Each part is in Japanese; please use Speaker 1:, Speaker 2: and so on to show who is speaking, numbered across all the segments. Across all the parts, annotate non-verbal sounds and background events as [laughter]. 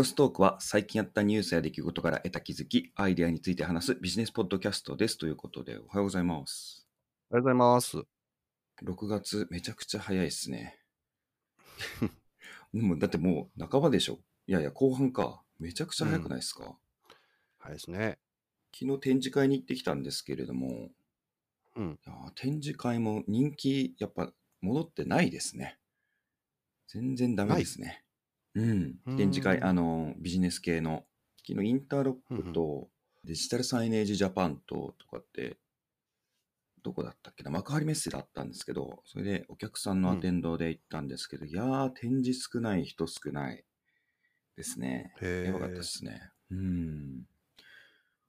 Speaker 1: ロストークは最近やったニュースや出来事から得た気づき、アイデアについて話すビジネスポッドキャストです。ということで、おはようございます。
Speaker 2: ありがとうございます。
Speaker 1: 6月、めちゃくちゃ早いですね。[laughs] もうだってもう半ばでしょ？いやいや、後半か。めちゃくちゃ早くないですか？
Speaker 2: はいですね。
Speaker 1: 昨日展示会に行ってきたんですけれども、
Speaker 2: うん。
Speaker 1: 展示会も人気、やっぱ戻ってないですね。全然ダメですね。うん。展示会、あの、ビジネス系の、昨日インターロックとデジタルサイネージジャパンととかって、どこだったっけな？幕張メッセだったんですけど、それでお客さんのアテンドで行ったんですけど、いやー、展示少ない、人少ないですね。
Speaker 2: へ
Speaker 1: やばかったで
Speaker 2: え。
Speaker 1: すね。うん。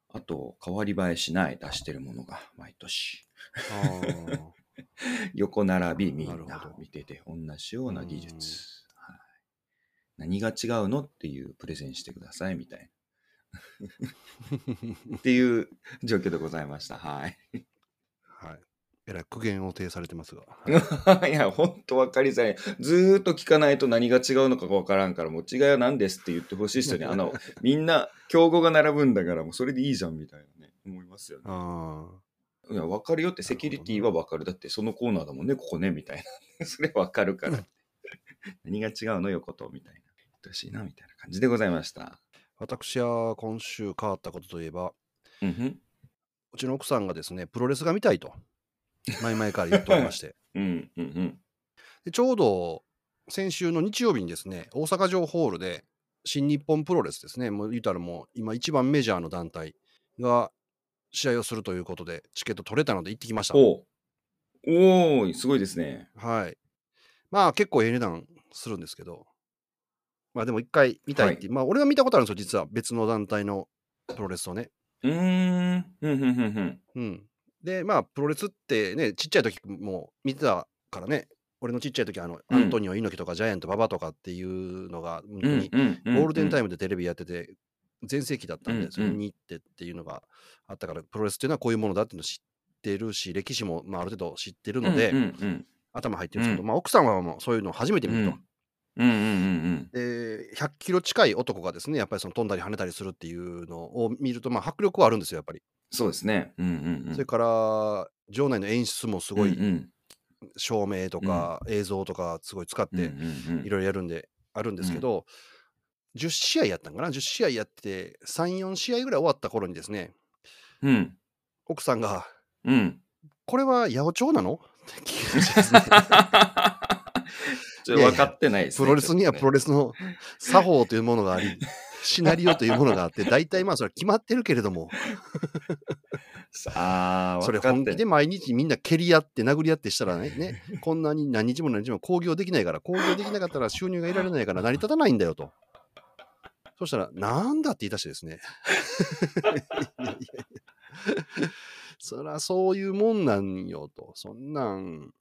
Speaker 1: あと、変わり映えしない出してるものが毎年。[laughs] 横並びみ
Speaker 2: なん
Speaker 1: な見てて同じような技術、何が違うのっていうプレゼンしてくださいみたいな。[laughs] っていう状況でございました。はい。
Speaker 2: はい。えらい苦言を呈されてますが。は [laughs] い
Speaker 1: いやほんと分かりづらい。ずーっと聞かないと何が違うのか分からんからもう違いは何ですって言ってほしい人に [laughs] あのみんな競合が並ぶんだからもうそれでいいじゃんみたいなね思いますよね。
Speaker 2: あ
Speaker 1: いや分かるよってセキュリティは分かる。だってそのコーナーだもんねここねみたいな。それ分かるから。
Speaker 2: うん [laughs]
Speaker 1: 何が違うの横とみたいな。言ってほしいなみたいな感じでございました。
Speaker 2: 私は今週変わったことといえば、
Speaker 1: うん
Speaker 2: うちの奥さんがですね、プロレスが見たいと、前々から言っておりまして、[laughs]
Speaker 1: うんうんうん。
Speaker 2: でちょうど先週の日曜日にですね、大阪城ホールで、新日本プロレスですね、もう言うたらもう今一番メジャーの団体が試合をするということで、チケット取れたので行ってきました。
Speaker 1: おう。おーすごいですね。
Speaker 2: はい。まあ結構ええ値段するんですけど、まあでも一回見たいって、まあ俺が見たことあるんですよ、実は。別の団体のプロレスをね。
Speaker 1: うーん。うんふん
Speaker 2: うん。で、まあプロレスってね、ちっちゃい時も見てたからね、俺のちっちゃい時あの、
Speaker 1: うん。
Speaker 2: アントニオ猪木とかジャイアント馬場とかっていうのが、本当にゴールデンタイ
Speaker 1: ム
Speaker 2: ムでテレビやってて、全盛期だったんで、それに行ってっていうのがあったから、プロレスっていうのはこういうものだっていうのを知ってるし、歴史もまあある程度知ってるので、頭入ってるんですけど、
Speaker 1: うん。
Speaker 2: まあ奥さんはもうそういうのを初めて見ると。
Speaker 1: うんうんうん
Speaker 2: で100キロ近い男がですねやっぱりその飛んだり跳ねたりするっていうのを見るとまあ迫力はあるんですよやっぱり、
Speaker 1: そうですね。うんうんうん。
Speaker 2: それから場内の演出もすごい
Speaker 1: うんうん。
Speaker 2: 照明とか映像とかすごい使って
Speaker 1: うんうんうん。
Speaker 2: いろいろやるんであるんですけど、10試合やったんかな？10試合やって34試合ぐらい終わった頃にですね
Speaker 1: うん。
Speaker 2: 奥さんが
Speaker 1: うん「
Speaker 2: これは八百長なの?」って聞きましたですね [laughs]
Speaker 1: ちょっと分かってないですね
Speaker 2: プロレスにはプロ
Speaker 1: レ
Speaker 2: レスの作法というものがあり [laughs] シナリオというものがあって大体まあそれは決まってるけれども
Speaker 1: スああ
Speaker 2: それ本気で毎日みんな蹴り合って殴り合ってしたらねねこんなに何日も何日も興行できないから興行できなかったら収入が得られないから成り立たないんだよと。そしたら、なんだって言い出してですね。[laughs] そりゃそういうもんなんよと。そんなん、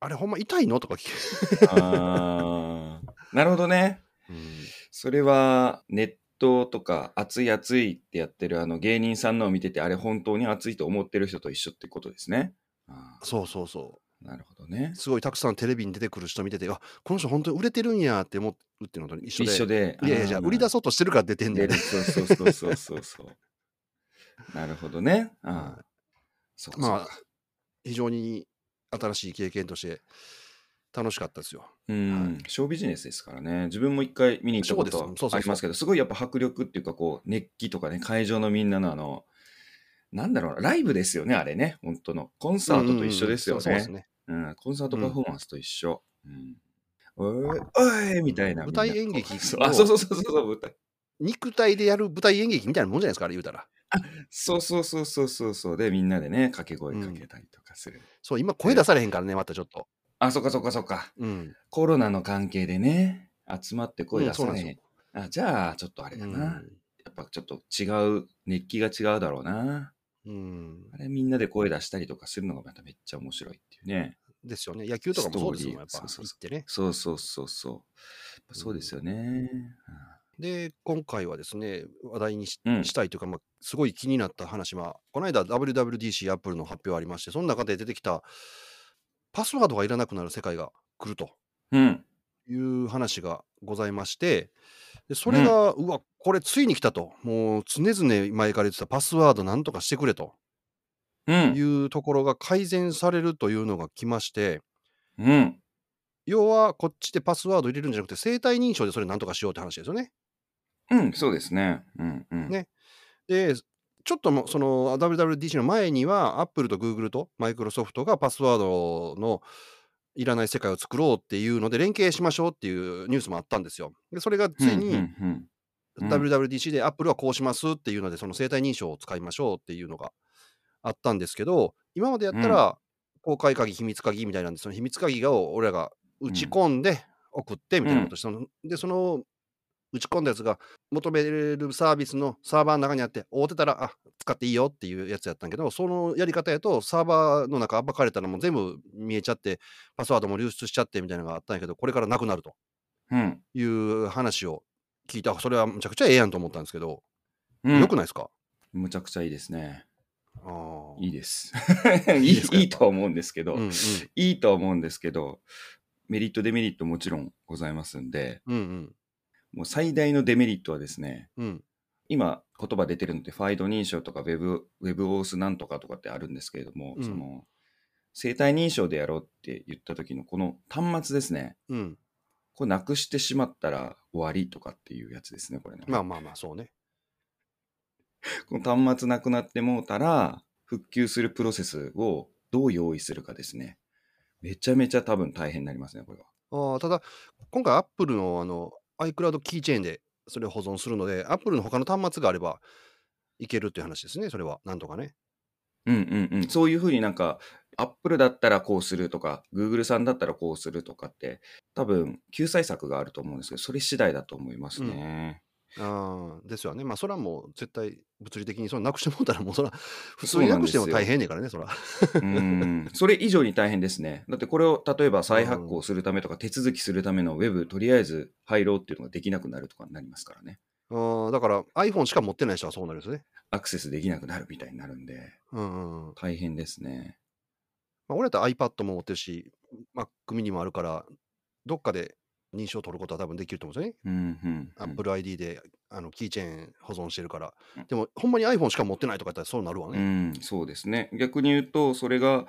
Speaker 2: あれほんま痛いの？とか聞く。
Speaker 1: あー [laughs] なるほどねそれはネットとか熱い熱いってやってるあの芸人さんのを見ててあれ本当に熱いと思ってる人と一緒ってことですね。
Speaker 2: そうそうそ
Speaker 1: なるほどね
Speaker 2: う。。すごいたくさんテレビに出てくる人見てて、あこの人本当に売れてるんやって思うっていうのと一緒で。
Speaker 1: 一緒で。
Speaker 2: いやいや、じゃあ売り出そうとしてるから出てんねん
Speaker 1: 出る。そうそうそうそうそうそう。なるほどね。あ
Speaker 2: は
Speaker 1: あそうかそうか
Speaker 2: まあ、非常に新しい経験として楽しかったですよ。
Speaker 1: うん、ショービジネスですからね。自分も一回見に行ったこと
Speaker 2: そうそう
Speaker 1: ありますけど、すごいやっぱ迫力っていうか、こう、熱気とかね、会場のみんなのあの、なんだろうな、ライブですよね、あれね、本当の。コンサートと一緒ですよねコンサートパフォーマンスと一緒。うん。おい、おいみたいな。
Speaker 2: 舞台演劇を
Speaker 1: そうあ、そうそうそうそう、舞台。
Speaker 2: 肉体でやる舞台演劇みたいなもんじゃないですか、あれ言うたら。[laughs]
Speaker 1: そうそうそうそうそうそう。で、みんなでね、掛け声かけたりとかする。
Speaker 2: そう、今声出されへんからね、またちょっと。
Speaker 1: あ、そっかそっかそっか。
Speaker 2: うん。
Speaker 1: コロナの関係でね、集まって声出されへん。
Speaker 2: うんそうなんです
Speaker 1: あじゃあ、ちょっとあれだな。やっぱちょっと違う、熱気が違うだろうな。
Speaker 2: うん。
Speaker 1: あれみんなで声出したりとかするのがまためっちゃ面白いっていうね。
Speaker 2: ですよね。野球とかもそうですよ、やっぱ。
Speaker 1: ストーリーそうそうそ
Speaker 2: 行ってね。
Speaker 1: そうそうそうそう。やっぱそうですよね。
Speaker 2: で、今回はですね、話題にし,、
Speaker 1: うん
Speaker 2: たいというか、まあ、すごい気になった話は、この間 WWDC アップルの発表ありまして、その中で出てきたパスワードがいらなくなる世界が来ると
Speaker 1: うん。
Speaker 2: いう話がございまして、でそれが、うわ、これついに来たと。もう常々前から言ってたパスワードなんとかしてくれと
Speaker 1: うん。
Speaker 2: いうところが改善されるというのが来まして、
Speaker 1: うん。
Speaker 2: 要はこっちでパスワード入れるんじゃなくて生体認証でそれなんとかしようって話ですよね。
Speaker 1: うん、そうですね。うん。うん。
Speaker 2: ねで、ちょっともその WWDC の前には、Apple と Google と Microsoft がパスワードのいらない世界を作ろうっていうので、連携しましょうっていうニュースもあったんですよ。で、それがついに
Speaker 1: うんうんうんうん
Speaker 2: WWDC で Apple はこうしますっていうので、その生体認証を使いましょうっていうのがあったんですけど、今までやったら、公開鍵、秘密鍵みたいなんで、その秘密鍵を俺らが打ち込んで送ってみたいなことして、そので、その打ち込んだやつが求めるサービスのサーバーの中にあって、追ってたら、あ使っていいよっていうやつやったんやけど、そのやり方やと、サーバーの中暴かれたらもう全部見えちゃって、パスワードも流出しちゃってみたいなのがあったんやけど、これからなくなると
Speaker 1: うん。
Speaker 2: いう話を聞いた、それはむちゃくちゃええやんと思ったんですけど、
Speaker 1: うん。
Speaker 2: よくないですか？
Speaker 1: むちゃくちゃいいですね。
Speaker 2: あー
Speaker 1: いいです。[laughs]
Speaker 2: い
Speaker 1: い
Speaker 2: ですか？
Speaker 1: いいとは思うんですけど、
Speaker 2: うんうん
Speaker 1: いいとは思うんですけど、メリット、デメリットもちろんございますんで、
Speaker 2: うんうん
Speaker 1: もう最大のデメリットはですね、
Speaker 2: うん
Speaker 1: 今言葉出てるのって、ファイド認証とか Web、Web オースなんとかとかってあるんですけれども、
Speaker 2: うん
Speaker 1: その、生体認証でやろうって言った時のこの端末ですね、
Speaker 2: うん
Speaker 1: これなくしてしまったら終わりとかっていうやつですね、これね。
Speaker 2: まあまあまあ、そうね。[laughs]
Speaker 1: この端末なくなってもうたら、復旧するプロセスをどう用意するかですね。めちゃめちゃ多分大変になりますね、これは。
Speaker 2: あーただ、今回 Apple のあの iCloud キーチェーンでそれを保存するので、Apple の他の端末があればいけるっていう話ですね、それは。なんとかね。
Speaker 1: うんうんうん。そういうふうになんか、Apple だったらこうするとか、Google さんだったらこうするとかって、多分救済策があると思うんですけど、それ次第だと思いますね。
Speaker 2: ああ、ですよね。まあ、それはもう絶対物理的にそのなくしてもうたら、もうそら、普通になくしても大変ねえからね、そら。
Speaker 1: うん。それ以上に大変ですね。だってこれを例えば再発行するためとか手続きするための Web とりあえず入ろうっていうのができなくなるとかになりますからね。
Speaker 2: あーだから iPhone しか持ってない人はそうなるんですね。
Speaker 1: アクセスできなくなるみたいになるんで、
Speaker 2: うん。
Speaker 1: 大変ですね。
Speaker 2: まあ、俺だったら iPad も持ってるし、Mac mini もあるから、どっかで認証を取ることは多分できると思うんですよね。
Speaker 1: うんうん、うん。
Speaker 2: Apple ID であのキーチェーン保存してるから
Speaker 1: うん。
Speaker 2: でも、ほんまに iPhone しか持ってないとか言ったらそうなるわ
Speaker 1: う
Speaker 2: ね。
Speaker 1: ん、そうですね。逆に言うと、それが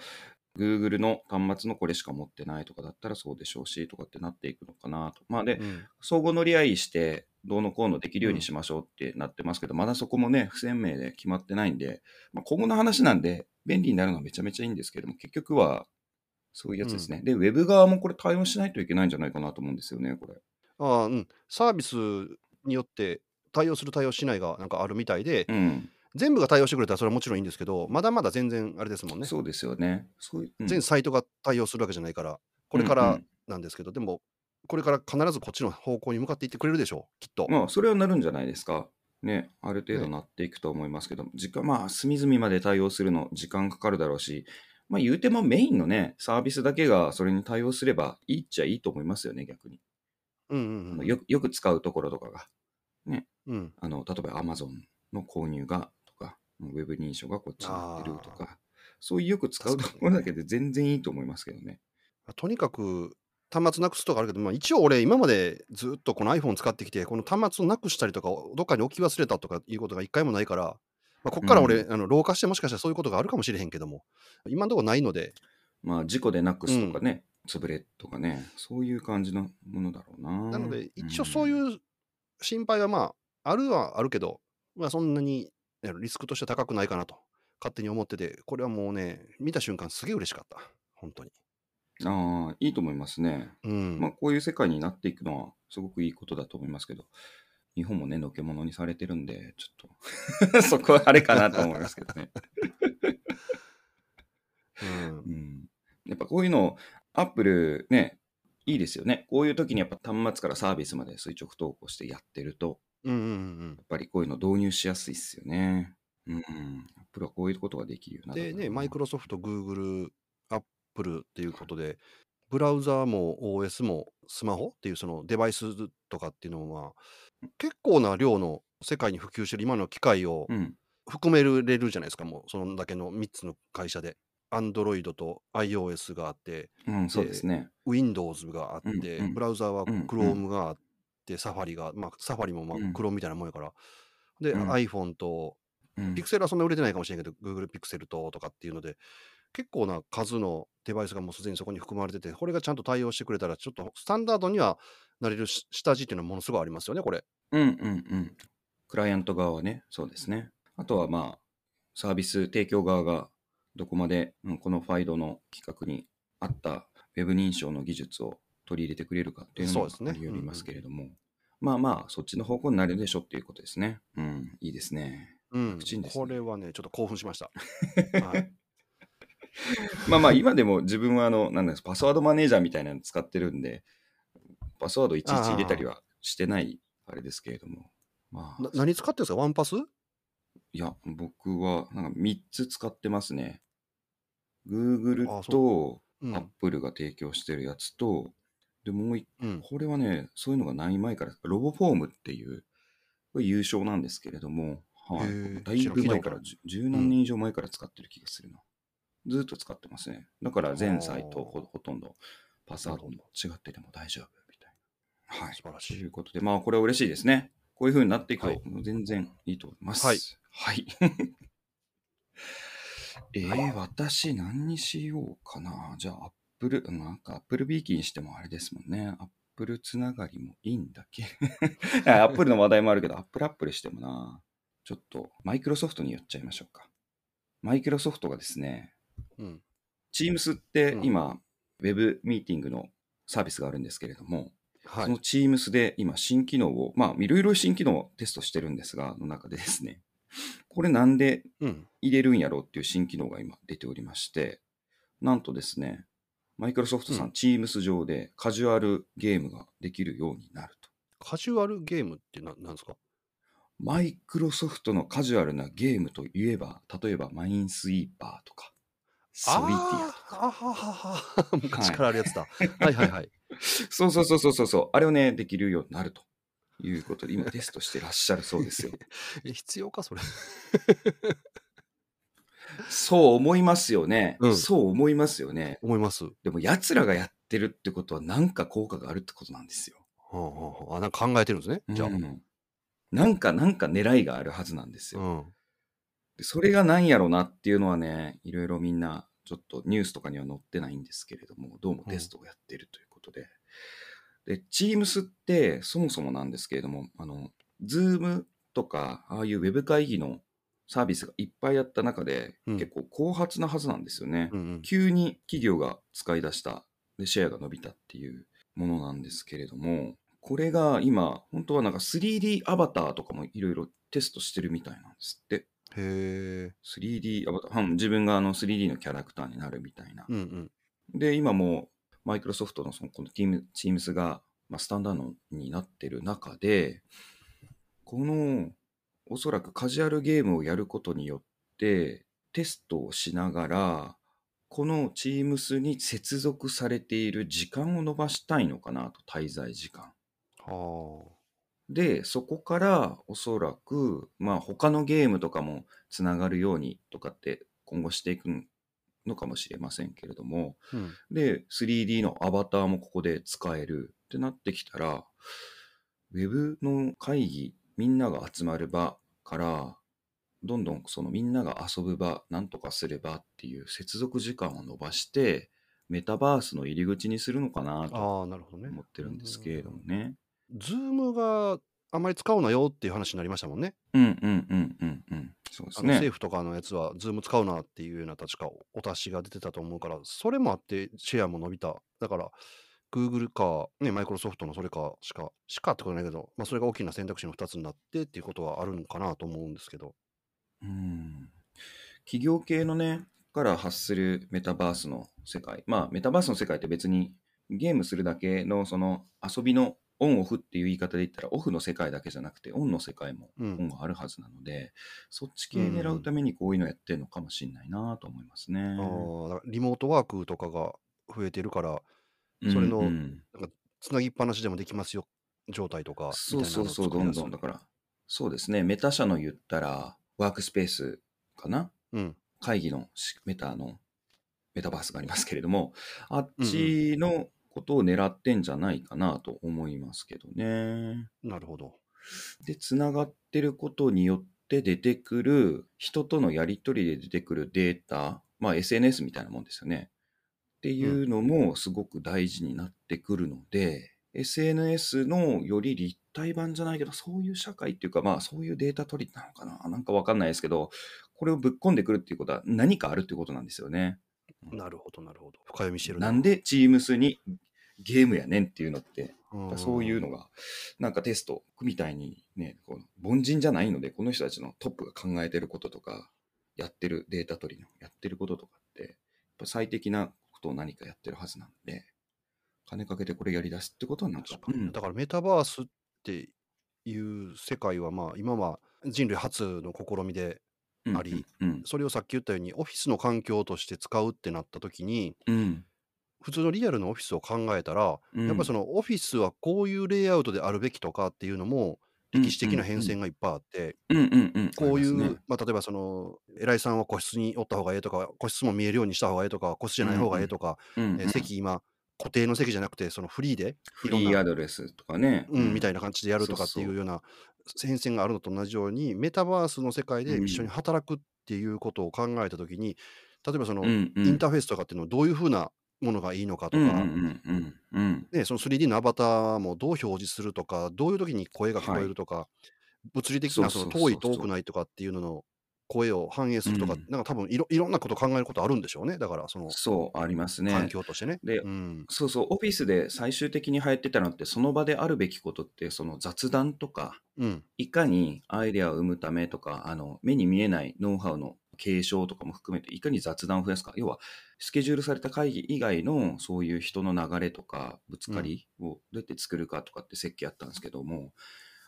Speaker 1: Google の端末のこれしか持ってないとかだったらそうでしょうしとかってなっていくのかなと。まあで、
Speaker 2: うん
Speaker 1: 相互乗り合いして、どうのこうのできるようにしましょうってなってますけど、まだそこもね、不鮮明で決まってないんで、まあ、今後の話なんで、便利になるのはめちゃめちゃいいんですけども、結局は、そういうやつですね。で、ウェブ側もこれ対応しないといけないんじゃないかなと思うんですよね、これ。
Speaker 2: ああうん、サービスによって対応する対応しないがなんかあるみたいで、
Speaker 1: うん。
Speaker 2: 全部が対応してくれたらそれはもちろんいいんですけど、まだまだ全然あれですもんね。
Speaker 1: そうですよね。そういう、うん
Speaker 2: 全サイトが対応するわけじゃないから、これから
Speaker 1: うんうん
Speaker 2: なんですけど、でも、これから必ずこっちの方向に向かっていってくれるでしょう、きっと。
Speaker 1: まあ、それはなるんじゃないですか。ね、ある程度
Speaker 2: ね
Speaker 1: なっていくと思いますけど、時間、まあ、隅々まで対応するの、時間かかるだろうし、まあ、言うてもメインのね、サービスだけがそれに対応すればいいっちゃいいと思いますよね、逆に。
Speaker 2: うんうんうん
Speaker 1: よよく使うところとかが、
Speaker 2: うん。
Speaker 1: あの例えば Amazon の購入がとか、ウェブ認証がこっちになってるとか、そういうよく使うところだけで全然いいと思いますけどね。
Speaker 2: とにかく端末なくすとかあるけど、まあ、一応俺今までずっとこの iPhone 使ってきてこの端末をなくしたりとかどっかに置き忘れたとかいうことが一回もないから、まあ、こっから俺、
Speaker 1: う
Speaker 2: あの老化してもしかしたらそういうことがあるかもしれへんけども今のところないので。
Speaker 1: まあ、事故でなくすとかね、潰れとかね、そういう感じのものだろうな。
Speaker 2: なので一応そう
Speaker 1: う
Speaker 2: いう心配はまああるはあるけど、まあ、そんなにねリスクとして高くないかなと勝手に思っててこれはもうね見た瞬間すげえ嬉しかった。本当に。
Speaker 1: ん。ああ、いいと思いますね。
Speaker 2: うん、
Speaker 1: まあ、こういう世界になっていくのはすごくいいことだと思いますけど、日本もね、のけものにされてるんで、ちょっと、[laughs] そこはあれかなと思いますけどね。
Speaker 2: うん
Speaker 1: うん。やっぱこういうの、アップルね、いいですよね。こういう時にやっぱ端末からサービスまで垂直投稿してやってると、
Speaker 2: うんうんうん
Speaker 1: やっぱりこういうの導入しやすいですよね。うん。アップルはこういうことができるようにな
Speaker 2: でね、マイク
Speaker 1: ロ
Speaker 2: ロソフト、グーグル、アップルっていうことで、ブラウザも OS もスマホっていうそのデバイスとかっていうのは、結構な量の世界に普及してる今の機械を
Speaker 1: うん。
Speaker 2: 含めれるじゃないですか、もうそのだけの3つの会社で。Android と iOS があって、
Speaker 1: うん、そうですね。
Speaker 2: Windows があって、
Speaker 1: うんうん
Speaker 2: ブラウザは
Speaker 1: うんうん
Speaker 2: Chrome があっって、サファリが、まあ、サファリもまあ
Speaker 1: うん
Speaker 2: クロームみたいなもんやから。で、
Speaker 1: うん
Speaker 2: iPhone と、
Speaker 1: うん
Speaker 2: ピクセルはそんな売れてないかもしれんけど、Google ピクセルととかっていうので、結構な数のデバイスがもうすでにそこに含まれてて、これがちゃんと対応してくれたら、ちょっとスタンダードにはなれるし下地っていうのはものすごいありますよね、これ。
Speaker 1: うんうんうん。クライアント側はね、そうですね。あとはまあ、サービス提供側がどこまで、うんこのファイドの企画に合ったウェブ認証の技術を取り入れてくれるかっていうのも
Speaker 2: そうですね
Speaker 1: ありよりますけれども、まあまあ、そっちの方向になるでしょっていうことですね。うん、いいですね。
Speaker 2: うん
Speaker 1: 楽ちんですね
Speaker 2: これはね、ちょっと興奮しました。[laughs] はい、
Speaker 1: まあまあ、今でも自分はあの、なんですパスワードマネージャーみたいなの使ってるんで、パスワードいちいち入れたりはしてないあれですけれども、まあ
Speaker 2: な、何使ってるんですか？ワンパス？
Speaker 1: いや、僕はなんか3つ使ってますね。Google と
Speaker 2: うん。
Speaker 1: Apple が提供してるやつと、で、もう一
Speaker 2: うん。
Speaker 1: これはね、そういうのがない前から、ロボフォームっていう、これ優勝なんですけれども、はい。だいぶ前から、十何年以上前から使ってる気がするな。ずーっと使ってますね。だから全サイトほとんどパスワードも違ってても大丈夫。はい。
Speaker 2: 素晴らしい
Speaker 1: ということで、まあこれは嬉しいですね。こういう風になっていくと、全然いいと思います。
Speaker 2: はい。
Speaker 1: はい。[laughs] えー、私何にしようかな。じゃあ、アップル、なんかアップルビーキーにしてもあれですもんね。アップルつながりもいいんだっけ？[laughs] アップルの話題もあるけど、アップルアップルしてもな。ちょっと、マイクロソフトに寄っちゃいましょうか。マイクロソフトがですね、
Speaker 2: うん。
Speaker 1: Teams って
Speaker 2: うん
Speaker 1: 今、ウェブミーティングのサービスがあるんですけれども、
Speaker 2: はい
Speaker 1: その。Teams で今新機能を、まあいろいろ新機能をテストしてるんですが、の中でですね、[laughs] これなんで
Speaker 2: うん。
Speaker 1: 入れるんやろうっていう新機能が今出ておりまして、なんとですね、マイクロソフトさん、
Speaker 2: うん
Speaker 1: Teams 上でカジュアルゲームができるようになると。
Speaker 2: カジュアルゲームってななんですか？
Speaker 1: マイクロソフトのカジュアルなゲームといえば、例えばマインスイーパーとか、ソリティア。
Speaker 2: あははは。[laughs] 昔からあるやつだ。はいはいはい。
Speaker 1: そうそうそうそうそうそう、あれをね、できるようになるということで、今テストしてらっしゃるそうですよ。[laughs]
Speaker 2: え、必要か、それ？
Speaker 1: そう思いますよね。
Speaker 2: うん
Speaker 1: そう思いますよね。
Speaker 2: 思います。は
Speaker 1: でも、奴らがやってるってことは、なんか効果があるってことなんですよ。
Speaker 2: あはあはあ、あなんか考えてるんですね。じゃあ。
Speaker 1: うんなんか、なんか狙いがあるはずなんですよ。
Speaker 2: うん。
Speaker 1: でそれが何やろなっていうのはね、いろいろみんな、ちょっとニュースとかには載ってないんですけれども、どうもテストをやってるということで。で、Teams ってそもそもなんですけれども、あの、Zoom とか、ああいうウェブ会議のサービスがいっぱいあった中で、
Speaker 2: うん
Speaker 1: 結構後発なはずなんですよね。
Speaker 2: うんうん。
Speaker 1: 急に企業が使い出した、で、シェアが伸びたっていうものなんですけれども、これが今、本当はなんか 3D アバターとかもいろいろテストしてるみたいなんですって。
Speaker 2: へえ。
Speaker 1: 3D アバター、うん自分があの 3D のキャラクターになるみたいな。
Speaker 2: うんうん。
Speaker 1: で、今もマイクロソフトのそのこの Teams, Teams が、まあ、スタンダードになってる中で、このおそらくカジュアルゲームをやることによってテストをしながら、この Teams に接続されている時間を伸ばしたいのかなと、滞在時間。
Speaker 2: は
Speaker 1: で、そこからおそらく、まあ他のゲームとかもつながるようにとかって今後していくのかもしれませんけれども、
Speaker 2: あ。うん。
Speaker 1: で、3D のアバターもここで使えるってなってきたら、ウェブの会議、みんなが集まる場から、どんどんそのみんなが遊ぶ場、なんとかすればっていう接続時間を伸ばして、メタバースの入り口にするのかなと。思ってるんですけれどもね。
Speaker 2: ズームがあんまり使うなよっていう話になりましたもんね。
Speaker 1: うんうんうんうんうん。そうですね。
Speaker 2: 政府とかのやつはズーム使うなっていうような確かお達しが出てたと思うから、それもあってシェアも伸びた。だから、Google か、ね、マイクロソフトのそれかしか、しかってことないけど、まあ、それが大きな選択肢の2つになってっていうことはあるのかなと思うんですけど。
Speaker 1: うん企業系のね、から発するメタバースの世界。まあ、メタバースの世界って別にゲームするだけのその遊びのオンオフっていう言い方で言ったらオフの世界だけじゃなくてオンの世界も
Speaker 2: うん。
Speaker 1: 今後あるはずなので、そっち系狙うためにこういうのやってるのかもしれないなと思いますね。
Speaker 2: あーだからリモートワークとかが増えてるから、それの
Speaker 1: うん。うん
Speaker 2: つなぎっぱなしでもできますよ状態とか
Speaker 1: そ
Speaker 2: いう
Speaker 1: そうそう、どんどんだから、そうですね、メタ社の言ったらワークスペースかな？
Speaker 2: うん。
Speaker 1: 会議のしメタのメタバースがありますけれども、あっちのことを狙ってんじゃないかなと思いますけどね。
Speaker 2: なるほど。
Speaker 1: で、つながってることによって出てくる、人とのやり取りで出てくるデータ、まあ SNS みたいなもんですよね。っていうのもすごく大事になってくるので、SNS のより立体版じゃないけど、そういう社会っていうか、まあそういうデータ取りなのかななんかわかんないですけど、これをぶっ込んでくるっていうことは何かあるっていうことなんですよね。
Speaker 2: なるほど、なるほど。深読みしてるな。
Speaker 1: なんで Teams にゲームやねんっていうのって、
Speaker 2: うん
Speaker 1: そういうのが、なんかテストみたいにね、こう凡人じゃないので、この人たちのトップが考えてることとか、やってるデータ取りのやってることとかって、やっぱ最適なことを何かやってるはずなんで、金かけてこれやり出すってことはなんか、うん
Speaker 2: だからメタバースっていう世界はまあ今は人類初の試みであり、
Speaker 1: うん、
Speaker 2: それをさっき言ったようにオフィスの環境として使うってなった時に
Speaker 1: うん、
Speaker 2: 普通のリアルのオフィスを考えたら、
Speaker 1: うん。
Speaker 2: やっぱりそのオフィスはこういうレイアウトであるべきとかっていうのも歴史的な変遷がいっぱいあって、こういう、
Speaker 1: ま
Speaker 2: あ、例えばその偉いさんは個室におった方がええとか個室も見えるようにした方がええとか個室じゃない方がええとか、
Speaker 1: うん
Speaker 2: えー席今固定の席じゃなくてそのフリーで
Speaker 1: フリーアドレスとかね、
Speaker 2: うん、みたいな感じでやるとかっていうような変遷があるのと同じようにメタバースの世界で
Speaker 1: うん。
Speaker 2: 一緒に働くっていうことを考えたときに、例えばその、
Speaker 1: うんうん。
Speaker 2: インターフェースとかっていうのをどういうふうなものがいいのかとか、
Speaker 1: うんうんうんうんうん。
Speaker 2: ね、その 3D のアバターもどう表示するとかどういう時に声が聞こえるとか、物理的なその遠い遠くないとかっていうのの声を反映するとか、
Speaker 1: うん。
Speaker 2: なんか多分いろいろんなこと考えることあるんでしょうね。だからその
Speaker 1: そう、ありますね。
Speaker 2: 環境としてね。
Speaker 1: で
Speaker 2: うん。
Speaker 1: そうそう、オフィスで最終的に流行ってたのって、その場であるべきことって、その雑談とか、
Speaker 2: うん。
Speaker 1: いかにアイデアを生むためとか、あの目に見えないノウハウの継承とかも含めて、いかに雑談を増やすか、要はスケジュールされた会議以外のそういう人の流れとか、ぶつかりをどうやって作るかとかって設計あったんですけども、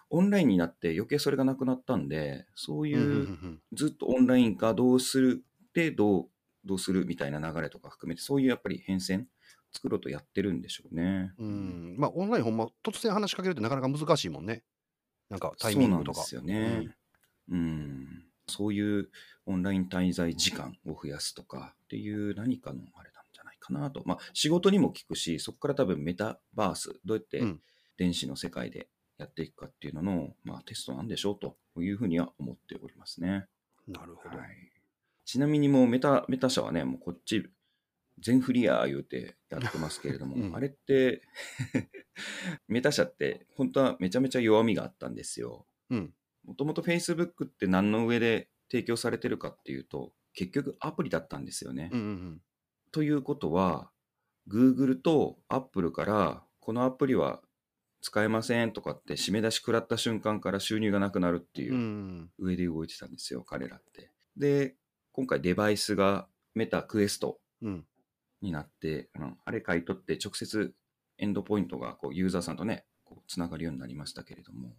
Speaker 1: オンラインになって余計それがなくなったんで、そうい
Speaker 2: うんうんう
Speaker 1: うんずっとオンライン化どうするでどうどうするみたいな流れとか含めてそういうやっぱり変遷作ろうとやってるんでしょうね。
Speaker 2: うんうんまあオンラインほんま突然話しかけるってなかなか難しいもんね。なんかタイミングとか。
Speaker 1: そうなんですよね。うん、そういうオンライン滞在時間を増やすとかっていう何かのあれなんじゃないかなと。まあ仕事にも効くし、そこから多分メタバース、どうやって
Speaker 2: うん
Speaker 1: 電子の世界でやっていくかっていうのの、まあ、テストなんでしょうというふうには思っておりますね。
Speaker 2: なるほど。
Speaker 1: はい、ちなみにもうメタ、メタ社はね、もうこっち、全フリアー言うてやってますけれども、
Speaker 2: うん
Speaker 1: あれって、[laughs] メタ社って本当はめちゃめちゃ弱みがあったんですよ。
Speaker 2: うん。
Speaker 1: もともと Facebook って何の上で提供されてるかっていうと、結局アプリだったんですよね。
Speaker 2: うんうん
Speaker 1: ということは、Google と Apple から、このアプリは使えませんとかって締め出し食らった瞬間から収入がなくなるっていう
Speaker 2: うん。うん
Speaker 1: 上で動いてたんですよ、彼らって。で、今回デバイスがメタクエスト
Speaker 2: うん。
Speaker 1: になって、あのあれ買い取って直接エンドポイントがこうユーザーさんとね、こうつながるようになりましたけれども、ま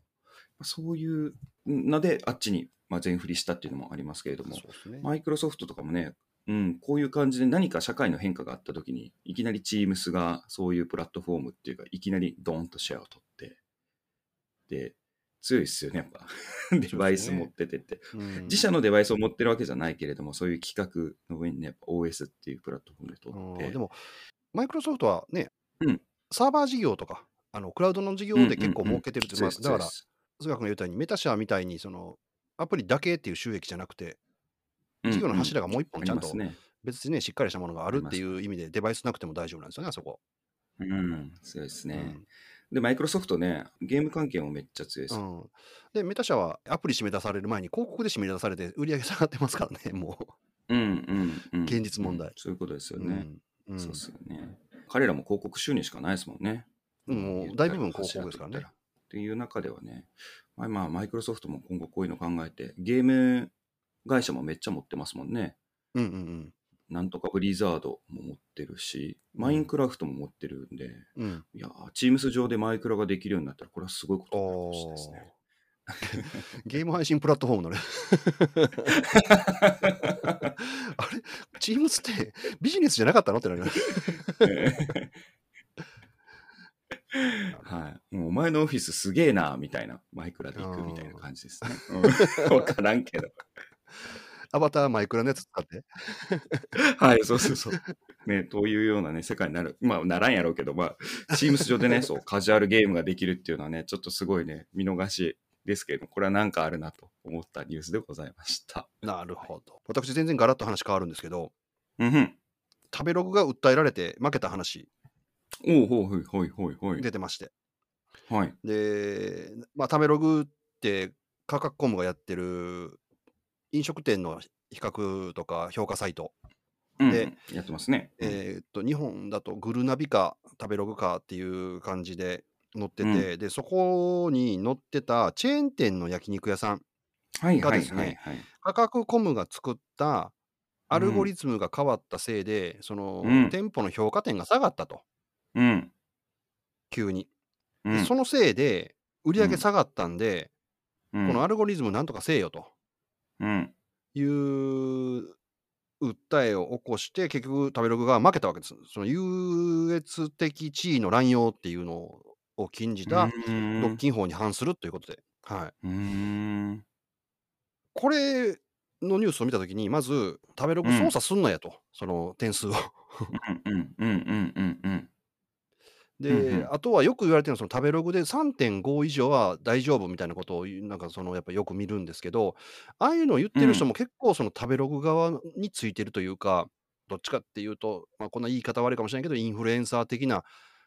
Speaker 1: あそういうのであっちに、まあ、全振りしたっていうのもありますけれども。マイクロソフトとかもね、うん、こういう感じで何か社会の変化があった時に、いきなり Teams がそういうプラットフォームっていうか、いきなりドーンとシェアを取って、で、強いですよね、やっぱ。[laughs] デバイス持っててって。
Speaker 2: うん
Speaker 1: 自社のデバイスを持ってるわけじゃないけれども、そういう企画の上にね、やっぱ OS っていうプラットフォームで取って。
Speaker 2: うんでも、マイクロソフトはね、
Speaker 1: うん
Speaker 2: サーバー事業とか、あのクラウドの事業で結構儲けてるって、まあ、
Speaker 1: そうです
Speaker 2: だから、菅君が言ったように、メタ社みたいにそのアプリだけっていう収益じゃなくて、
Speaker 1: うん
Speaker 2: 事業の柱がもう一本ちゃんと。別にね、しっかりしたものがあるってい
Speaker 1: あ
Speaker 2: う意味で、デバイスなくても大丈夫なんですよね、あそこ。
Speaker 1: うん、そうですね。
Speaker 2: うん
Speaker 1: で、マイクロソフトね、ゲーム関係もめっちゃ強いです。
Speaker 2: うんで、メタ社はアプリ締め出される前に広告で締め出されて売り上げ下がってますからね、[laughs] も
Speaker 1: うんうんうん。
Speaker 2: 現実問題
Speaker 1: うんそういうことです
Speaker 2: う。
Speaker 1: よね。
Speaker 2: うんうん
Speaker 1: そうですよね。彼らも広告収入しかないですもんね。
Speaker 2: うんもう大部分広告ですからね。
Speaker 1: っていう中ではね、まあ、まあマイクロソフトも今後こういうの考えて、ゲーム会社もめっちゃ持ってますもんね。
Speaker 2: うんうん
Speaker 1: なんとかブリザードも持ってるし、
Speaker 2: うん
Speaker 1: マインクラフトも持ってるんで、
Speaker 2: うん。うん、
Speaker 1: いやー、チームス上でマイクラができるようになったら、これはすごいことになるしですね。[laughs]
Speaker 2: ゲーム配信プラットフォームのね。[laughs] あれ、チームスってビジネスじゃなかったの？ってなります。[laughs]
Speaker 1: はい。もうお前のオフィスすげえな、みたいな。マイクラで行くみたいな感じですね。うんわからんけど。
Speaker 2: アバターマイクラのやつ使って。[laughs]
Speaker 1: はい、そうそうそう。ね、というようなね、世界になる。まあ、ならんやろうけど、まあ、チームス上でね、[laughs] そう、カジュアルゲームができるっていうのはね、ちょっとすごいね、見逃しですけれども、これはなんかあるなと思ったニュースでございました。
Speaker 2: なるほど。私、全然ガラッと話変わるんですけど、
Speaker 1: うんふん。
Speaker 2: 食べログが訴えられて負けた話
Speaker 1: おうほいほいほいほい。
Speaker 2: 出てまして。
Speaker 1: はい。
Speaker 2: で、まあ、食べログって価格コムがやってる飲食店の比較とか評価サイト、
Speaker 1: うん
Speaker 2: で
Speaker 1: やってますね。
Speaker 2: えーっと日本だとグルナビか食べログかっていう感じで載ってて、でそこに載ってたチェーン店の焼肉屋さんがですね。価格コムが作ったアルゴリズムが変わったせいで、その、
Speaker 1: うん
Speaker 2: 店舗の評価点が下がったと
Speaker 1: うん。
Speaker 2: 急に、
Speaker 1: うん。
Speaker 2: でそのせいで売り上げ下がったんで、
Speaker 1: うん
Speaker 2: このアルゴリズムなんとかせえよと
Speaker 1: うん。
Speaker 2: いう訴えを起こして結局食べログが負けたわけです。その優越的地位の乱用っていうのを禁じた
Speaker 1: うん。
Speaker 2: 独禁法に反するということで、はい、
Speaker 1: うーん。
Speaker 2: これのニュースを見たときにまず食べログ操作すんなやと、その点数を。[laughs]
Speaker 1: うんうんうんうんうんうん。
Speaker 2: で、
Speaker 1: うんうん
Speaker 2: あとはよく言われてるのはその食べログで3.5以上は大丈夫みたいなことを言うなんかそのやっぱよく見るんですけどああいうのを言ってる人も結構その食べログ側についてるというか、どっちかっていうと、まあ、こんな言い方悪いかもしれないけどインフルエンサー的な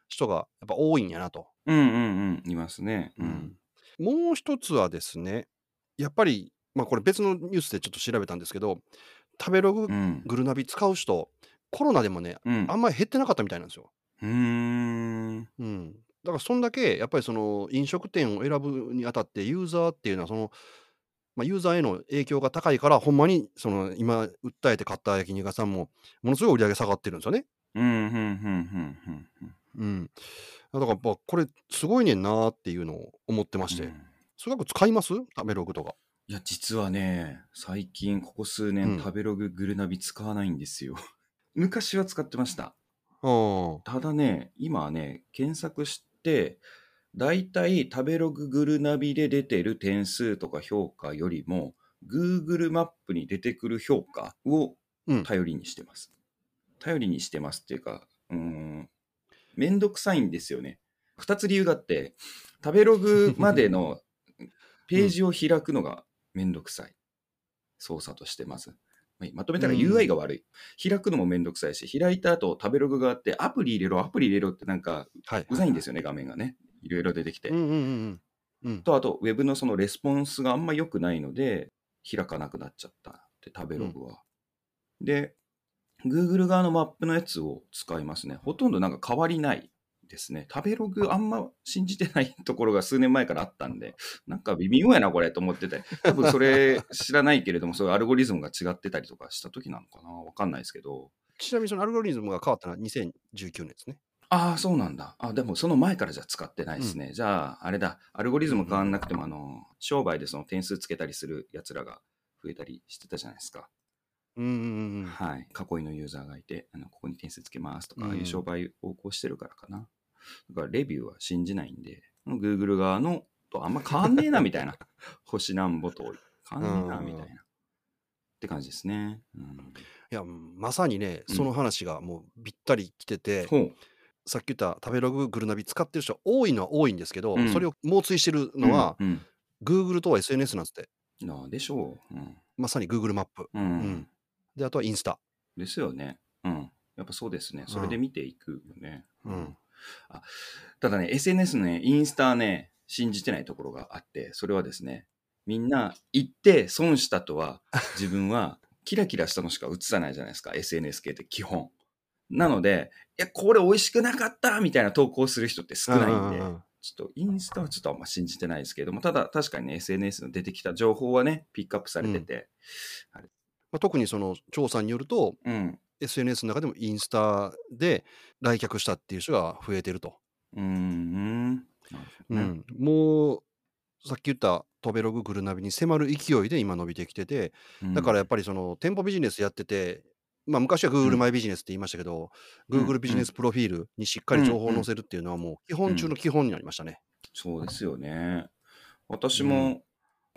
Speaker 2: 人がやっぱ多いんやなと。
Speaker 1: うんうんうん。いますね。うん。
Speaker 2: もう一つはですねやっぱり、まあ、これ別のニュースでちょっと調べたんですけど食べログ
Speaker 1: うん。
Speaker 2: グルナビ使う人コロナでもね
Speaker 1: うん
Speaker 2: あんまり減ってなかったみたいなんですよ。
Speaker 1: うーん。
Speaker 2: うん、だからそんだけやっぱりその飲食店を選ぶにあたってユーザーっていうのはその、まあ、ユーザーへの影響が高いからほんまにその今訴えて買った焼肉屋さんもものすごい売り上げ下がってるんですよね。
Speaker 1: うん。うん。うん。うん。うん。
Speaker 2: うん、だからやっぱこれすごいねん。なーっていうのを思ってまして、
Speaker 1: うん。
Speaker 2: それ使います食べログとか。
Speaker 1: いや、実はね、最近、ここ数
Speaker 2: う
Speaker 1: 年、
Speaker 2: ん。
Speaker 1: 食べロググルナビ使わないん。ですよ。昔は使ってました。
Speaker 2: あ
Speaker 1: ただね、今はね、検索して、だいたい食べロググルナビで出てる点数とか評価よりも、Google マップに出てくる評価を
Speaker 2: うん
Speaker 1: 頼りにしてます。頼りにしてますっていうか、うーん、めんどくさいんですよね。二つ理由があって、食べログまでの [laughs] ページを開くのがめんどくさい。操作としてまず。まあまとめたら
Speaker 2: うん
Speaker 1: UI が悪い。開くのもめんどくさいし、開いた後食べログがあって、アプリ入れろ、アプリ入れろってなんか
Speaker 2: はい、
Speaker 1: うざいんですよね、画面がね。いろいろ出てきて。
Speaker 2: うんうんうんうん。うん、
Speaker 1: と、あと、ウェブのそのレスポンスがあんま良くないので、開かなくなっちゃったって、食べログは。で、Google 側のマップのやつを使いますね。ほとんどなんか変わりないですね。食べログあんま信じてないところが数年前からあったんで、[laughs] なんか微妙やな、これと思ってて。多分それ知らないけれども、そういうアルゴリズムが違ってたりとかした時なのかなわかんないですけど。
Speaker 2: ちなみにそのアルゴリズムが変わったのは2019年ですね。
Speaker 1: ああ、そうなんだ。あでもその前からじゃ使ってないですね。じゃあ、あれだ。アルゴリズム変わんなくても、あの、商売でその点数つけたりする奴らが増えたりしてたじゃないですか。
Speaker 2: うんうんうんうん。
Speaker 1: はい。囲いのユーザーがいて、あのここに点数つけますとか、いう商売を横行してるからかな。だから、レビューは信じないんで、Google 側のとあんま変わんねえな、みたいな。[laughs] 星なんぼと変わんねえな、
Speaker 2: うん
Speaker 1: みたいな。って感じですね。うん、
Speaker 2: いや、まさにね、
Speaker 1: うん
Speaker 2: その話がもうぴったりきてて、
Speaker 1: ほう。
Speaker 2: さっき言った食べロググルナビ使ってる人多いのは多いんですけど、
Speaker 1: うん
Speaker 2: それを猛追してるのは、
Speaker 1: うん、
Speaker 2: Google と SNS なんですって。
Speaker 1: うん。なあでしょう。うん。
Speaker 2: まさに Google マップ。
Speaker 1: うん。
Speaker 2: うんで、あとはインスタ。
Speaker 1: ですよね。うん。やっぱそうですね。それで見ていくよね。
Speaker 2: うん
Speaker 1: あただね、SNS のね、インスタはね、信じてないところがあって、それはですね、みんな行って損したとは、[laughs] 自分はキラキラしたのしか映さないじゃないですか、SNS 系って基本。なので、いや、これ美味しくなかったみたいな投稿する人って少ないんで、
Speaker 2: うんうんうん
Speaker 1: ちょっとインスタはちょっとあんま信じてないですけども、ただ確かにね、SNS の出てきた情報はね、ピックアップされてて、
Speaker 2: まあ、特にその調査によると、
Speaker 1: うん。
Speaker 2: SNS の中でもインスタで来客したっていう人が増えてると。
Speaker 1: うーん。
Speaker 2: う。ん、もうさっき言ったトベロググルナビに迫る勢いで今伸びてきてて、
Speaker 1: うん
Speaker 2: だからやっぱりその店舗ビジネスやってて、まあ、昔は Google
Speaker 1: うん
Speaker 2: マイビジネスって言いましたけど、
Speaker 1: うん
Speaker 2: Google ビジネスプロフィールにしっかり情報を載せるっていうのはもう基本中の基本になりましたね。
Speaker 1: そうですよね。私も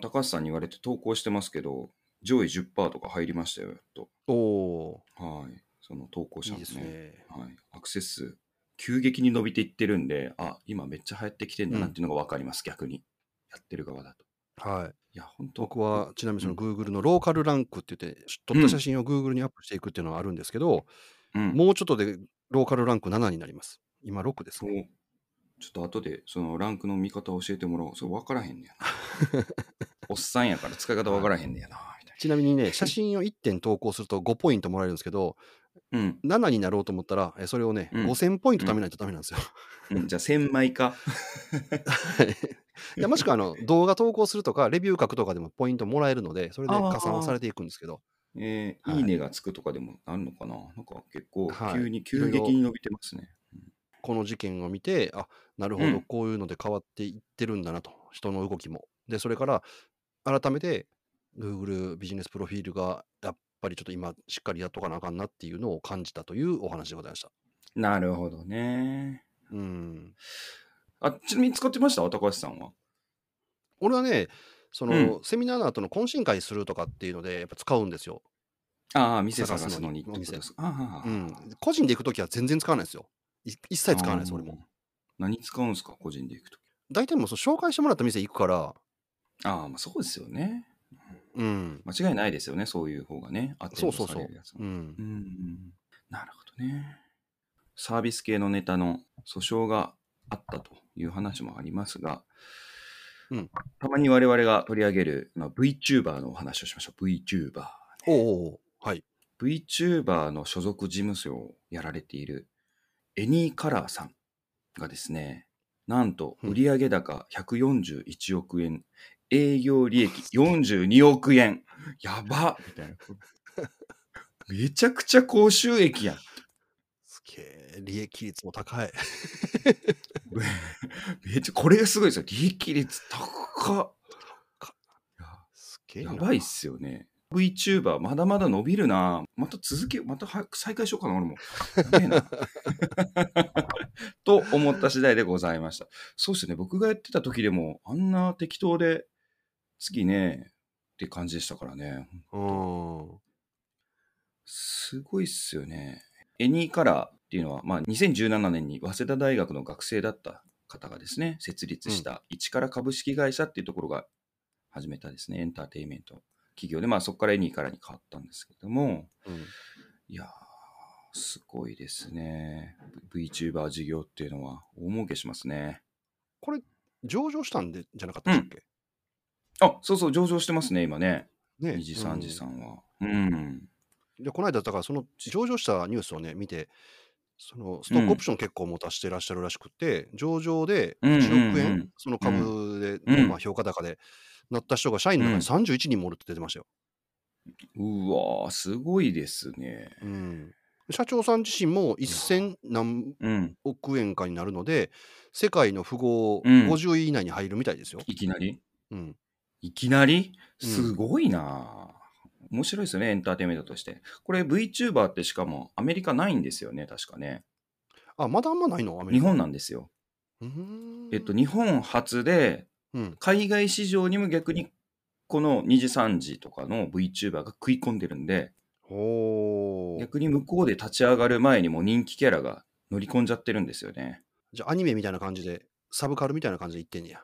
Speaker 1: 高橋さんに言われて投稿してますけど、上位10%とか入りましたよ、やっと。
Speaker 2: おお
Speaker 1: はい。その投稿
Speaker 2: ー、いいです
Speaker 1: 者のね。
Speaker 2: ね。
Speaker 1: はい。アクセス数、急激に伸びていってるんで、あ、今めっちゃ流行ってきてんだな
Speaker 2: うん
Speaker 1: っていうのが分かります、逆に。やってる側だと。
Speaker 2: はい。
Speaker 1: いや、本当
Speaker 2: 僕はちなみにその
Speaker 1: うん
Speaker 2: Google のローカルランクって言って、撮った写真を Google にアップしていくっていうのはあるんですけど、
Speaker 1: うん。
Speaker 2: もうちょっとでローカルランク7になります。今6ですね。
Speaker 1: ちょっと後でそのランクの見方を教えてもらおう。それ分からへんねやな。[laughs] おっさんやから使い方分からへんねやな。
Speaker 2: ちなみにね、[laughs] 写真を1点投稿すると5ポイントもらえるんですけど、
Speaker 1: な。うん。
Speaker 2: 7になろうと思ったら、えそれをね、
Speaker 1: うん
Speaker 2: 5000ポイント貯めないとダメなんですよ。
Speaker 1: うん、じゃあ1000枚か。
Speaker 2: いやもしくはあの動画投稿するとか、レビュー書くとかでもポイントもらえるので、それで加算はされていくんですけど、
Speaker 1: えー
Speaker 2: はい
Speaker 1: いいねがつくとかでもなるのかな？なんか結構
Speaker 2: はい
Speaker 1: 急に、
Speaker 2: いろいろ
Speaker 1: 急激に伸びてますね。
Speaker 2: この事件を見て、あなるほど、
Speaker 1: うん
Speaker 2: こういうので変わっていってるんだなと、人の動きも。で、それから改めて Google ビジネスプロフィールがやっぱりちょっと今しっかりやっとかなあかんなっていうのを感じたというお話でございました。
Speaker 1: なるほどね。
Speaker 2: うん。
Speaker 1: あ、ちなみに使ってました？高橋さんは？
Speaker 2: 俺はね、その、
Speaker 1: うん
Speaker 2: セミナーの後の懇親会するとかっていうので、やっぱ使うんですよ。
Speaker 1: ああ、店探
Speaker 2: 探すのに
Speaker 1: ってですか。
Speaker 2: うん。個人で行くときは全然使わないですよ。い一切使わないです、俺も。。
Speaker 1: 何使うんですか？個人で行くとき。
Speaker 2: 大体もうその紹介してもらった店行くから、
Speaker 1: ああ、まあそうですよね。
Speaker 2: うん。
Speaker 1: 間違いないですよね。そういう方がね。アテンド
Speaker 2: そうそうそう。うん
Speaker 1: う。ん。なるほどね。サービス系のネタの訴訟があったという話もありますが、
Speaker 2: うん
Speaker 1: たまに我々が取り上げる、まあ、VTuber のお話をしましょう。VTuber。
Speaker 2: おうおうおうはい。
Speaker 1: VTuber の所属事務所をやられているエニーカラーさんがですね、なんと
Speaker 2: うん
Speaker 1: 売上高141億円、営業利益42億円。やばみたいな。めちゃくちゃ高収益やん。
Speaker 2: すげえ、利益率も高い。[laughs]
Speaker 1: めっちゃ、これがすごいですよ。利益率高っ。
Speaker 2: すげえな。
Speaker 1: やばいっすよね。VTuber まだまだ伸びるな。また続け、また早く再開しようかな、俺も。[laughs] と思った次第でございました。そうですね、僕がやってた時でも、あんな適当で、次ね、って感じでしたからね。
Speaker 2: うん。
Speaker 1: すごいっすよね。エニーカラーっていうのは、まあ、2017年に早稲田大学の学生だった方がですね、設立した一から株式会社っていうところが始めたですね、エンターテインメント企業で、まあそこからエニーカラーに変わったんですけども、
Speaker 2: うん
Speaker 1: いやー、すごいですね。VTuber 事業っていうのは大儲けしますね。
Speaker 2: これ、上場したんでじゃなかったっけ、
Speaker 1: あ、そうそう、上場してますね、今ね。
Speaker 2: ね
Speaker 1: 2時3時
Speaker 2: う
Speaker 1: さんは。うん。
Speaker 2: んでこの間、だからその上場したニュースをね、見て、そのストックオプション結構持たしてらっしゃるらしくて、上場で
Speaker 1: うんうんうん
Speaker 2: 1億円、その株でまあ、評価高でなった人が社員の中に31人もおるって出てましたよ。
Speaker 1: うわー、すごいですね。
Speaker 2: うん社長さん自身も1000何
Speaker 1: うん。
Speaker 2: 億円かになるので、世界の富豪
Speaker 1: うん
Speaker 2: 50位以内に入るみたいですよ。
Speaker 1: いきなり？
Speaker 2: うん
Speaker 1: いきなり？
Speaker 2: うん
Speaker 1: すごいな、面白いですよね、エンターテインメントとして。これ VTuber ってしかもアメリカないんですよね、確かね。
Speaker 2: あ、まだあんまないの？アメリカ。
Speaker 1: 日本なんですよ。えっと、日本初で、
Speaker 2: うん。
Speaker 1: 海外市場にも逆にこの2時3時とかの VTuber が食い込んでるんで、逆に向こうで立ち上がる前にもう人気キャラが乗り込んじゃってるんですよね。
Speaker 2: じゃあアニメみたいな感じで、サブカルみたいな感じで言ってんねや。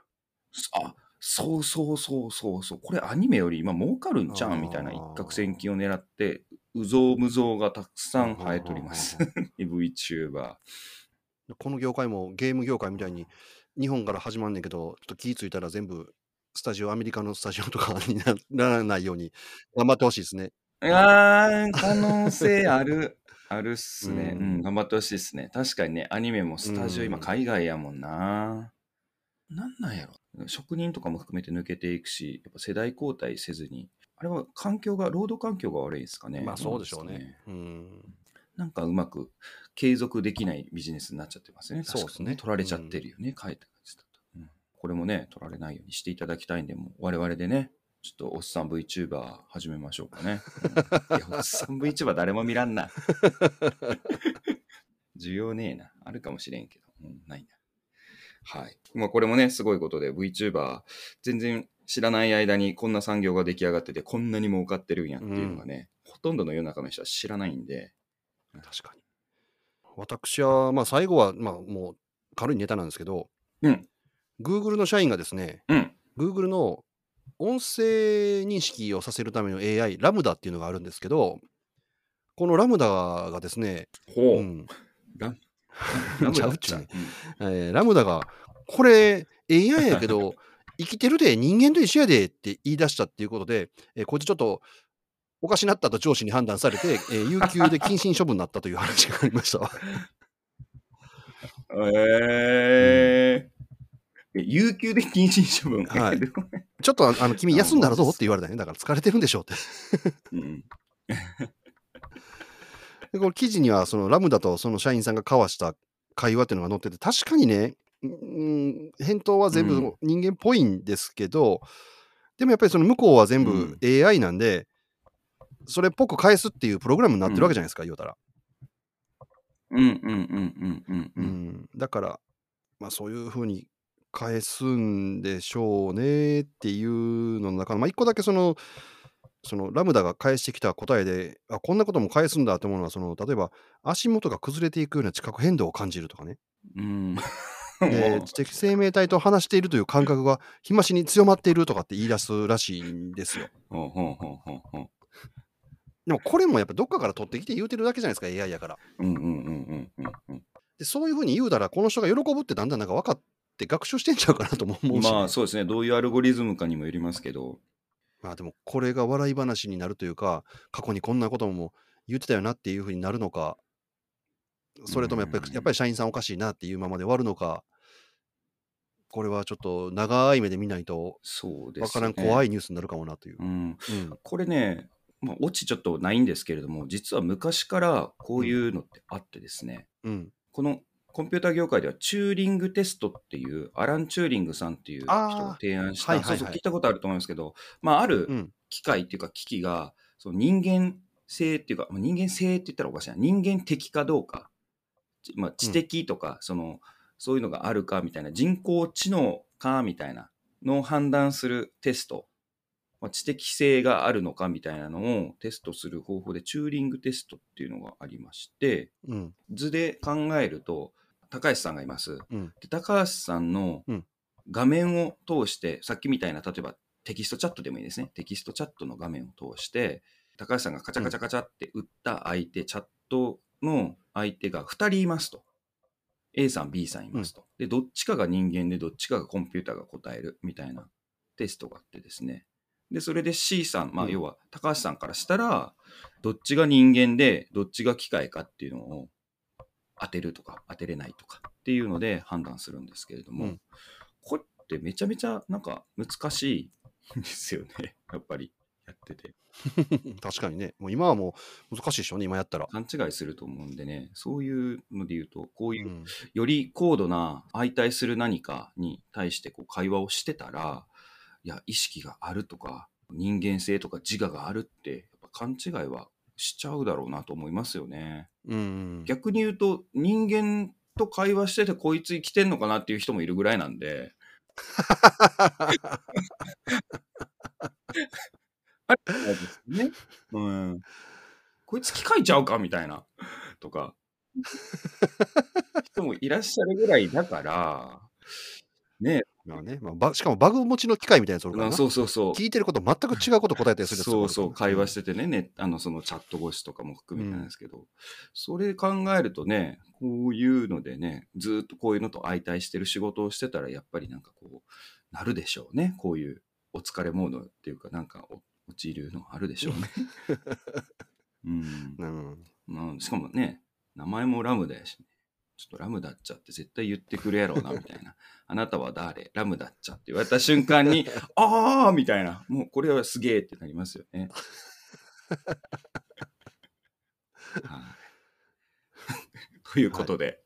Speaker 1: あそうそうそうそうそう。これアニメより今儲かるんちゃうんみたいな一攫千金を狙って、うぞうむぞうがたくさん生えとります。VTuber。
Speaker 2: この業界もゲーム業界みたいに日本から始まんねんけど、ちょっと気ぃついたら全部スタジオ、アメリカのスタジオとかにな [laughs] ならないように頑張ってほしいですね。
Speaker 1: あー、可能性ある。あるっすね。
Speaker 2: う
Speaker 1: うんん、頑張ってほしいっすね。確かにね、アニメもスタジオ
Speaker 2: うん
Speaker 1: 今海外やもんな。なんなんやろ？職人とかも含めて抜けていくし、やっぱ世代交代せずに、あれは環境が、労働環境が悪いですかね？
Speaker 2: まあそうでしょう
Speaker 1: ど
Speaker 2: ね。うん。
Speaker 1: なんかうまく継続できないビジネスになっちゃってますね。
Speaker 2: そうですね
Speaker 1: 取られちゃってるよね、変えた感じだと、うんこれもね、取られないようにしていただきたいんで、もう我々でね、ちょっとおっさん VTuber 始めましょうかね。うんいや、おっさん VTuber 誰も見らんな。[laughs] 需要ねえな。あるかもしれんけど、うん、ないな。はい。まあこれもね、すごいことで VTuber 全然知らない間にこんな産業が出来上がってて、こんなに儲かってるんやっていうのがね、ほとんどの世の中の人は知らないんで、
Speaker 2: 確かに。私は、まあ、最後は、まあ、もう軽いネタなんですけど、
Speaker 1: うん。
Speaker 2: Google の社員がですね、
Speaker 1: うん。
Speaker 2: Google の音声認識をさせるための AI、ラムダっていうのがあるんですけど、このラムダがですね、
Speaker 1: ほう。
Speaker 2: うん、
Speaker 1: ちゃう
Speaker 2: っちゅう。ね
Speaker 1: うん。
Speaker 2: えーラムダが、これ AI やけど、[laughs] 生きてるで、人間と一緒やでって言い出したっていうことで、えーこいつちょっとおかしなったと上司に判断されて、えー有給で謹慎処分になったという話がありましたわ。[laughs]
Speaker 1: えー。え有給で謹慎処分？
Speaker 2: はい。ちょっとああの君休んだらどう？って言われたね。だから疲れてるんでしょうって。
Speaker 1: うん
Speaker 2: でこの記事にはそのラムダとその社員さんが交わした会話っていうのが載ってて確かにね、うん、返答は全
Speaker 1: うん
Speaker 2: 部人間っぽいんですけど、でもやっぱりその向こうは全部 AI なんで、それっぽく返すっていうプログラムになってるわけじゃないですか、言うたら。
Speaker 1: うんうんうんうんうん
Speaker 2: う
Speaker 1: うん。
Speaker 2: ん、だから、まあ、そういうふうに返すんでしょうねっていうのの中の、まあ、一個だけその、そのラムダが返してきた答えで、あこんなことも返すんだって思うのは、その例えば足元が崩れていくような地殻変動を感じるとかね、
Speaker 1: うん。[laughs]
Speaker 2: で知的生命体と話しているという感覚が日増しに強まっているとかって言い出すらしいんですよ。でもこれもやっぱどっかから取ってきて言うてるだけじゃないですか、AI やから。
Speaker 1: うんうんうんうんうんうん。
Speaker 2: でそういうふうに言うたら、この人が喜ぶってだんだんなんか分かって学習してんちゃうかなとも思うしね、
Speaker 1: まあそうですね、どういうアルゴリズムかにもよりますけど、
Speaker 2: まあでもこれが笑い話になるというか、過去にこんなことも言ってたよなっていうふうになるのか、それともやっぱり
Speaker 1: うん
Speaker 2: やっぱり社員さんおかしいなっていうままで終わるのか、これはちょっと長い目で見ないと
Speaker 1: そうですね。
Speaker 2: わからん怖
Speaker 1: い。
Speaker 2: いニュースになるかもなという。
Speaker 1: うん。
Speaker 2: うん
Speaker 1: これね、まあ、オチちょっとないんですけれども、実は昔からこういうのってあってですね、
Speaker 2: うん、
Speaker 1: このコンピューター業界ではチューリングテストっていう、アラン・チューリングさんっていう人が提案した、
Speaker 2: はいはいはい。
Speaker 1: そうそう聞いたことあると思いますけど、まあ、ある
Speaker 2: うん、
Speaker 1: 機械っていうか機器が、その人間性っていうか、まあ人間性って言ったらおかしいな、人間的かどうか、ちまあ、知的とか、その、そういうのがあるかみたいな、人工知能かみたいなのを判断するテスト、まあ、知的性があるのかみたいなのをテストする方法で、チューリングテストっていうのがありまして、
Speaker 2: うん、
Speaker 1: 図で考えると、高橋さんがいます。
Speaker 2: うん
Speaker 1: で高橋さんの
Speaker 2: うん
Speaker 1: 画面を通して、さっきみたいな、例えばテキストチャットでもいいですね。テキストチャットの画面を通して、高橋さんがカチャカチャカチャって打った相手、チャットの相手が2人いますと。A さん、B さんいますと。で、どっちかが人間で、どっちかがコンピューターが答えるみたいなテストがあってですね。で、それで C さん、まあ、
Speaker 2: うん
Speaker 1: 要は高橋さんからしたら、どっちが人間で、どっちが機械かっていうのを当てるとか当てれないとかっていうので判断するんですけれども、
Speaker 2: うん
Speaker 1: これってめちゃめちゃなんか難しいんですよね。やっぱりやってて。[laughs]
Speaker 2: 確かにね、もう今はもう難しいでしょうね、今やったら。
Speaker 1: 勘違いすると思うんでね、そういうので言うと、こういう
Speaker 2: うん
Speaker 1: より高度な相対する何かに対してこう会話をしてたら、いや、意識があるとか、人間性とか自我があるって、やっぱ勘違いはしちゃうだろうなと思いますよね。
Speaker 2: うん、
Speaker 1: 逆に言うと、人間と会話しててこいつ生きてんのかなっていう人もいるぐらいなんで、[laughs] あれですね。うん。こいつ機械ちゃうかみたいな、とか、[laughs] 人もいらっしゃるぐらいだから、ね。
Speaker 2: まあねまあバしかもバグ持ちの機械みたいなやつおるからな。
Speaker 1: そうそうそう。
Speaker 2: 聞いてること全く違うこと答えたりするやつ
Speaker 1: そうそう、会話
Speaker 2: し
Speaker 1: しててね、ねあのそのチャット越しとかも含めてなんですけど、それ考えるとね、こういうのでね、ずーっとこういうのと相対してる仕事をしてたら、やっぱりなんかこう、なるでしょうね。こういうお疲れモードっていうか、なんかお陥るのあるでしょうね。[laughs] うん。
Speaker 2: うん、
Speaker 1: まあ、しかもね、名前もラムダやし、ね、ちょっとラムダっちゃって絶対言ってくるやろうな、みたいな。[laughs] あなたは誰？ラムダっちゃって言われた瞬間に、[laughs] あーみたいな。もうこれはすげえってなりますよね。[laughs] はいということで、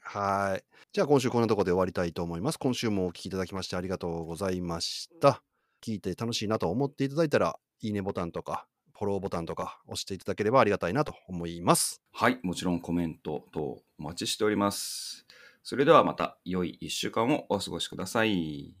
Speaker 2: はい。じゃあ今週こんなところで終わりたいと思います。今週もお聞きいただきましてありがとうございました。聞いて楽しいなと思っていただいたら、いいねボタンとか、フォローボタンとか押していただければありがたいなと思います。
Speaker 1: はい、もちろんコメント等お待ちしております。それではまた良い1週間をお過ごしください。